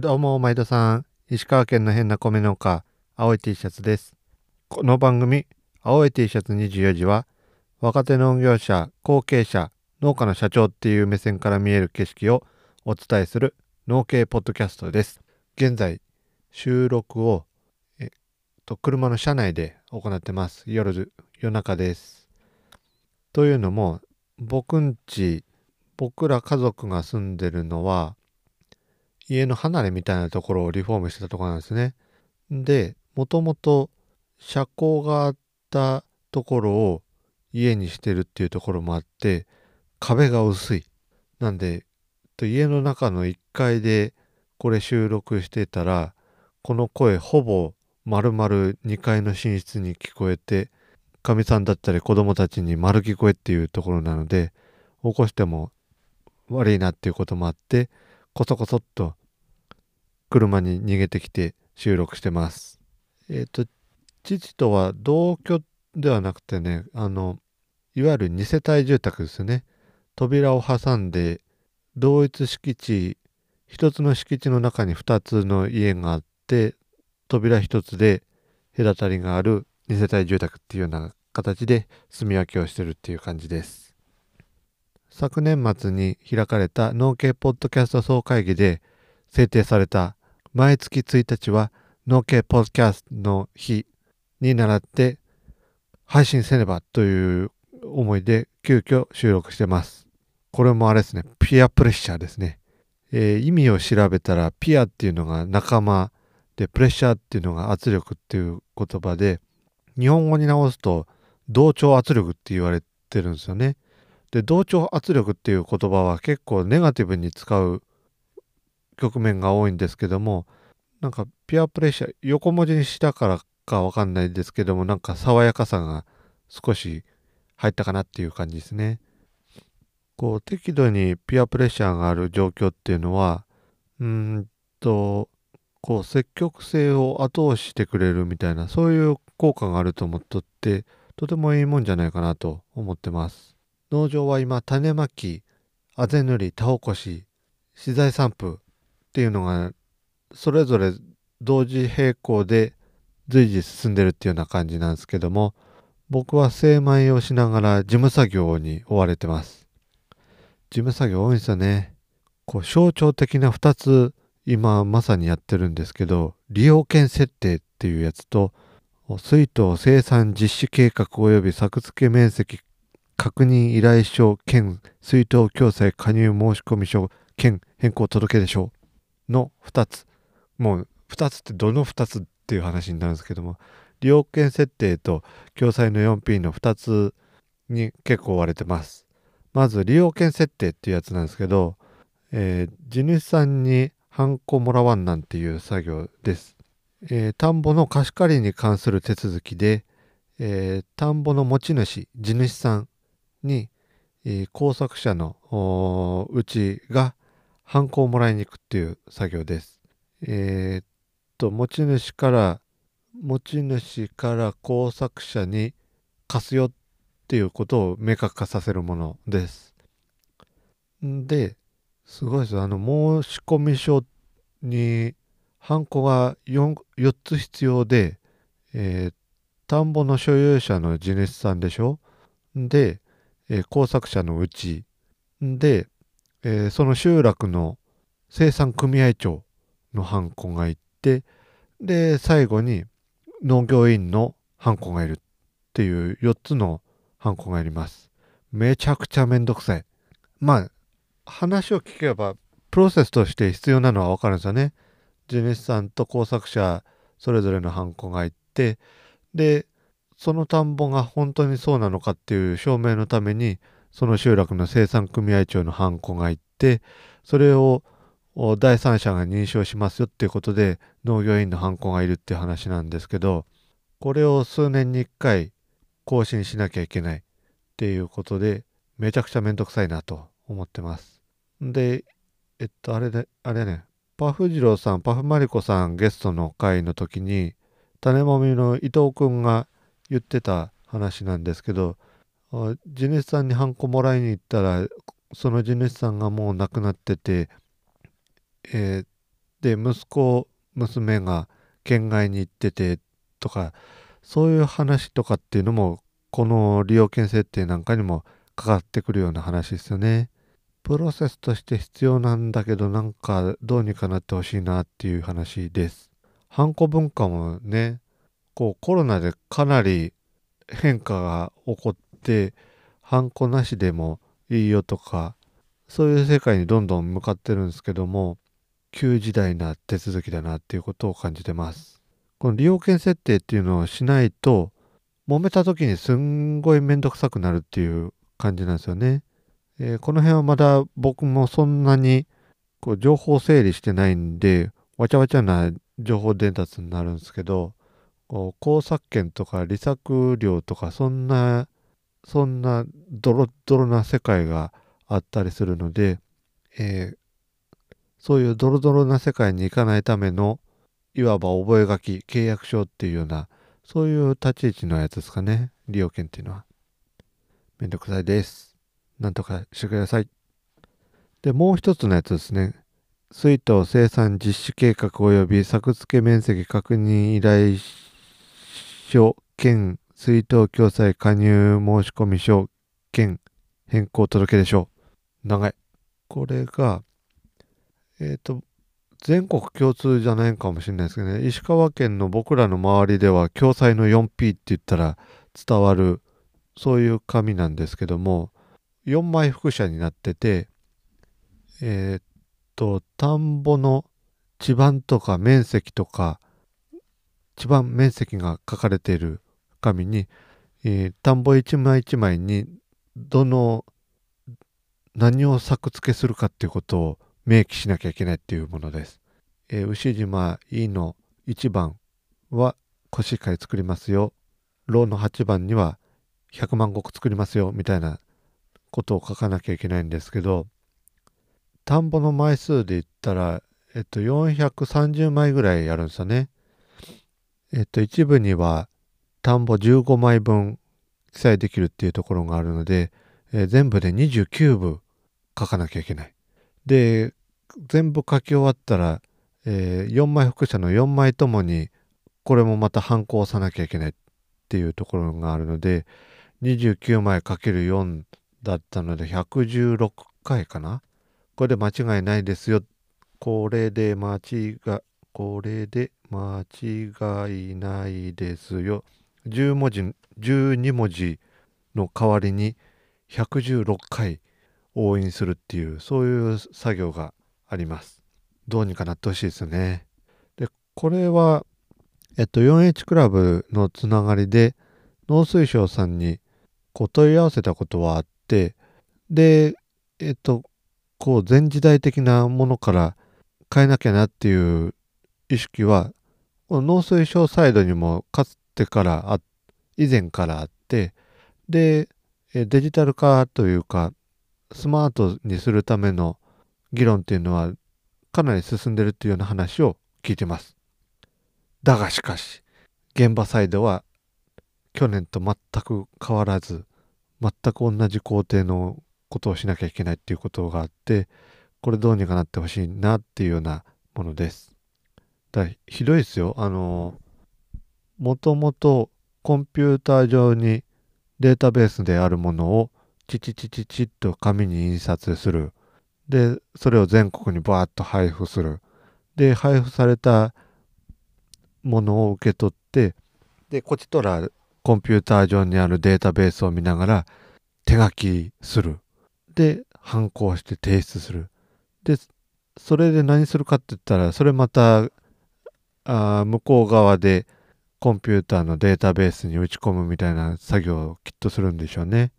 どうも、毎度さん。石川県の変な米農家、青い T シャツです。この番組、青い T シャツ24時は、若手農業者、後継者、農家の社長っていう目線から見える景色をお伝えする農系ポッドキャストです。現在、収録を、えっと、車の車内で行ってます。夜、夜中です。というのも、僕んち、僕ら家族が住んでるのは、家の離れみたいなところをリフォームしてたところなんですね。で、もともと車高があったところを家にしてるっていうところもあって、壁が薄い。なんで、家の中の1階でこれ収録してたら、この声ほぼ丸々2階の寝室に聞こえて、かみさんだったり子供たちに丸聞こえっていうところなので、起こしても悪いなっていうこともあって、こそこそっと車に逃げてきて収録してます。えっ、と、父とは同居ではなくてね、あの、いわゆる二世帯住宅ですね。扉を挟んで、同一敷地、一つの敷地の中に二つの家があって、扉一つで隔たりがある二世帯住宅っていうような形で住み分けをしてるっていう感じです。昨年末に開かれた農系ポッドキャスト総会議で制定された毎月1日は農系ポッドキャストの日に倣って配信せねばという思いで急遽収録してます。これもあれですね、ピアプレッシャーですね。えー意味を調べたらピアっていうのが仲間でプレッシャーっていうのが圧力っていう言葉で日本語に直すと同調圧力って言われてるんですよね。で同調圧力っていう言葉は結構ネガティブに使う局面が多いんですけどもなんかピュアプレッシャー横文字にしたからかわかんないですけどもなんか爽やかさが少し入ったかなっていう感じですね。こう適度にピュアプレッシャーがある状況っていうのはうーんとこう積極性を後押ししてくれるみたいなそういう効果があると思っとってとてもいいもんじゃないかなと思ってます。農場は今種まきあぜ塗り田起こし資材散布っていうのがそれぞれ同時並行で随時進んでるっていうような感じなんですけども僕は精米をしながら事務作業に追われてます。事務作業多いんですよね。こう象徴的な2つ今まさにやってるんですけど利用権設定っていうやつと水筒生産実施計画及び作付け面積確認依頼書兼水筒共済加入申込書兼変更届出書の2つ。もう2つってどの2つっていう話になるんですけども。利用権設定と共済の 4P の2つに結構追われてます。まず利用権設定っていうやつなんですけど、えー地主さんにハンコもらわんなんていう作業です、えー田んぼの貸し借りに関する手続きで、えー田んぼの持ち主地主さんに、えー工作者のうちがハンコをもらいに行くっていう作業です。えーっと持ち主から持ち主から工作者に貸すよっていうことを明確化させるものです。んですごいですあの申込書にハンコが 4, 4つ必要で、えー田んぼの所有者の地主さんでしょ？で、えー工作者のうちで、えーその集落の生産組合長のハンコがいてで最後に農業員のハンコがいるっていう4つのハンコがいります。めちゃくちゃめんどくさい。まあ話を聞けばプロセスとして必要なのは分かるんですよね。地主さんと工作者それぞれのハンコがいてでその田んぼが本当にそうなのかっていう証明のためにその集落の生産組合長のハンコがいってそれを第三者が認証しますよっていうことで農業員のハンコがいるっていう話なんですけどこれを数年に1回更新しなきゃいけないっていうことでめちゃくちゃめんどくさいなと思ってます。でえっとあれであれねパフ次郎さんパフマリコさんゲストの回の時に種もみの伊藤君が言ってた話なんですけど地主さんにハンコもらいに行ったらその地主さんがもう亡くなってて、えーで息子娘が県外に行っててとかそういう話とかっていうのもこの利用権設定なんかにもかかってくるような話ですよね。プロセスとして必要なんだけどなんかどうにかなってほしいなっていう話です。ハンコ文化もねこうコロナでかなり変化が起こってハンコなしでもいいよとかそういう世界にどんどん向かってるんですけども旧時代な手続きだなっていうことを感じてます。この利用権設定っていうのをしないと揉めた時にすんごいめんどくさくなるっていう感じなんですよね。えー、この辺はまだ僕もそんなにこう情報整理してないんでわちゃわちゃな情報伝達になるんですけどこう工作権とか利作料とかそんなそんなドロッドロな世界があったりするので、えー、そういうドロドロな世界に行かないためのいわば覚書契約書っていうようなそういう立ち位置のやつですかね。利用権っていうのは。めんどくさいです。なんとかしてください。でもう一つのやつですね。水筒生産実施計画及び作付面積確認依頼書兼水筒共済加入申込書兼変更届でしょう。長い。これが、えっ、ー、と、全国共通じゃないかもしれないですけどね、石川県の僕らの周りでは、共済の 4P って言ったら伝わる、そういう紙なんですけども、4枚複写になってて、えっ、ー、と、田んぼの地盤とか面積とか、地盤面積が書かれている紙に、えー、田んぼ一枚一枚にどの何を作付けするかっていうことを明記しなきゃいけないっていうものです。えー、牛島 E の1番はコシヒカリ作りますよ。ローの8番には100万石作りますよみたいなことを書かなきゃいけないんですけど田んぼの枚数で言ったら、えっと、430枚ぐらいやるんですよね。えっと、一部には田んぼ15枚分記載できるっていうところがあるので、えー、全部で29部書かなきゃいけない。で、全部書き終わったら、えー、4枚複写の4枚ともにこれもまた反抗さなきゃいけないっていうところがあるので29枚かける4だったので116回かな？これで間違いないですよ。これで間違、これで間違いないですよ。10文字、12文字の代わりに116回押印するっていう、そういう作業があります。どうにかなってほしいですよね。で、これは、えっと、4H クラブのつながりで、農水省さんにこう問い合わせたことはあって、で、えっと、こう前時代的なものから変えなきゃなっていう意識はこの農水省サイドにもかつてからあ以前からあってでデジタル化というかスマートにするための議論っていうのはかなり進んでるっていうような話を聞いてます。だがしかし現場サイドは去年と全く変わらず全く同じ工程のことをしなきゃいけないっていうことがあってこれどうにかなってほしいなっていうようなものです。だひどいですよ。あのもともとコンピューター上にデータベースであるものをチチチチチッと紙に印刷する。で、それを全国にバーッと配布する。で、配布されたものを受け取って、で、こちとらコンピューター上にあるデータベースを見ながら手書きする。で、反抗して提出する。で、それで何するかって言ったら、それまた、あ向こう側でコンピューターのデータベースに打ち込むみたいな作業をきっとするんでしょうね。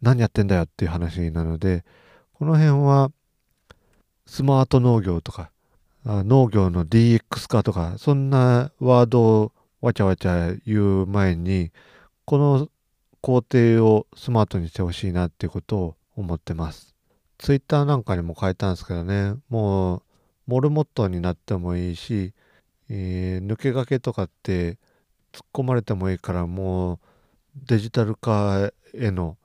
何やってんだよっていう話なので、この辺はスマート農業とか、農業の DX 化とか、そんなワードをわちゃわちゃ言う前に、この工程をスマートにしてほしいなっていうことを思ってます。ツイッターなんかにも書いたんですけどね、もう、モルモットになってもいいし、えー、抜け駆けとかって突っ込まれてもいいからもうデジタル化への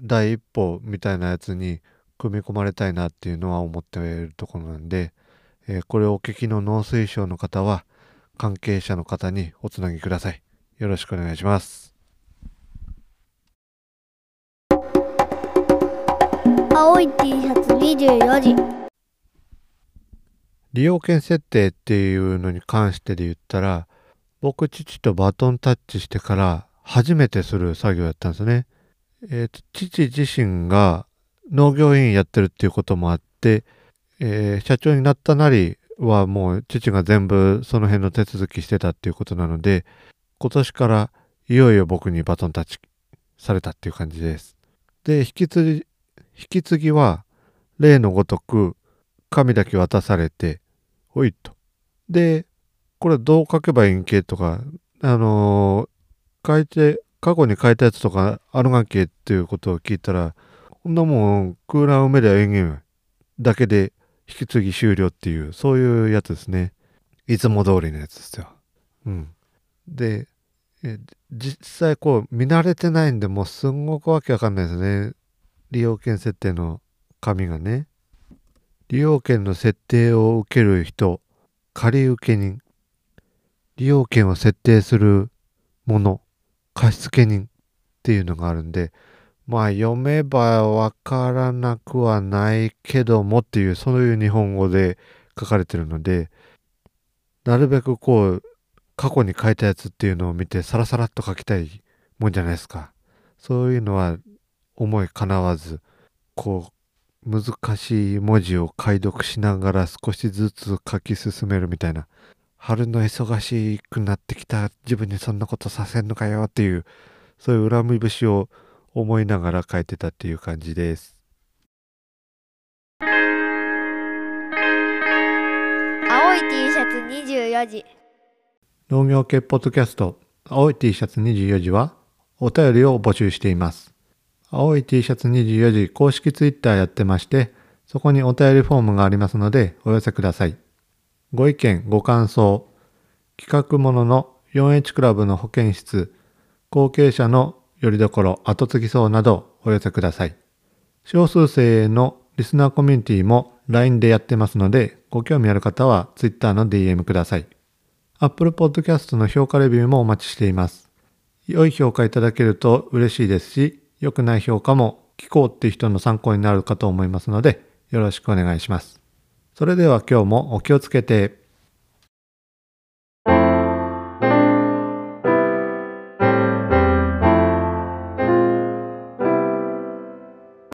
第一歩みたいなやつに組み込まれたいなっていうのは思っているところなんで、ええーこれをお聞きの農水省の方は関係者の方におつなぎください。よろしくお願いします。青い T シャツ24時利用券設定っていうのに関してで言ったら僕父とバトンタッチしてから初めてする作業やったんですね。えーと父自身が農業委員やってるっていうこともあって、えー社長になったなりはもう父が全部その辺の手続きしてたっていうことなので今年からいよいよ僕にバトンタッチされたっていう感じです。で引き継ぎ引き継ぎは例のごとく紙だけ渡されてほいと。で、これどう書けばいいんけとか、あのー書いて、過去に書いたやつとかあるがけっていうことを聞いたら、こんなもん空欄埋めりゃええんげんだけで引き継ぎ終了っていう、そういうやつですね。いつも通りのやつですよ。うん。で、実際こう見慣れてないんで、もうすんごくわけわかんないですね。利用券設定の紙がね。利用券の設定を受ける人、借受人、利用券を設定するもの、貸付人っていうのがあるんで、まあ読めばわからなくはないけどもっていう、そういう日本語で書かれてるので、なるべくこう、過去に書いたやつっていうのを見て、サラサラっと書きたいもんじゃないですか。そういうのは思い叶わず、こう、難しい文字を解読しながら少しずつ書き進めるみたいな春の忙しくなってきた自分にそんなことさせんのかよっていうそういう恨み節を思いながら書いてたっていう感じです。青い T シャツ24時。農業系ポッドキャスト青い T シャツ24時はお便りを募集しています。青い T シャツ24時公式ツイッターやってましてそこにお便りフォームがありますのでお寄せくださいご意見ご感想企画ものの 4H クラブの保健室後継者のよりどころ後継ぎそうなどお寄せください少数生のリスナーコミュニティも LINE でやってますのでご興味ある方は Twitter の DM ください Apple Podcast の評価レビューもお待ちしています。良い評価いただけると嬉しいですし、良くない評価も聞こうっていう人の参考になるかと思いますので、よろしくお願いします。それでは今日もお気をつけて。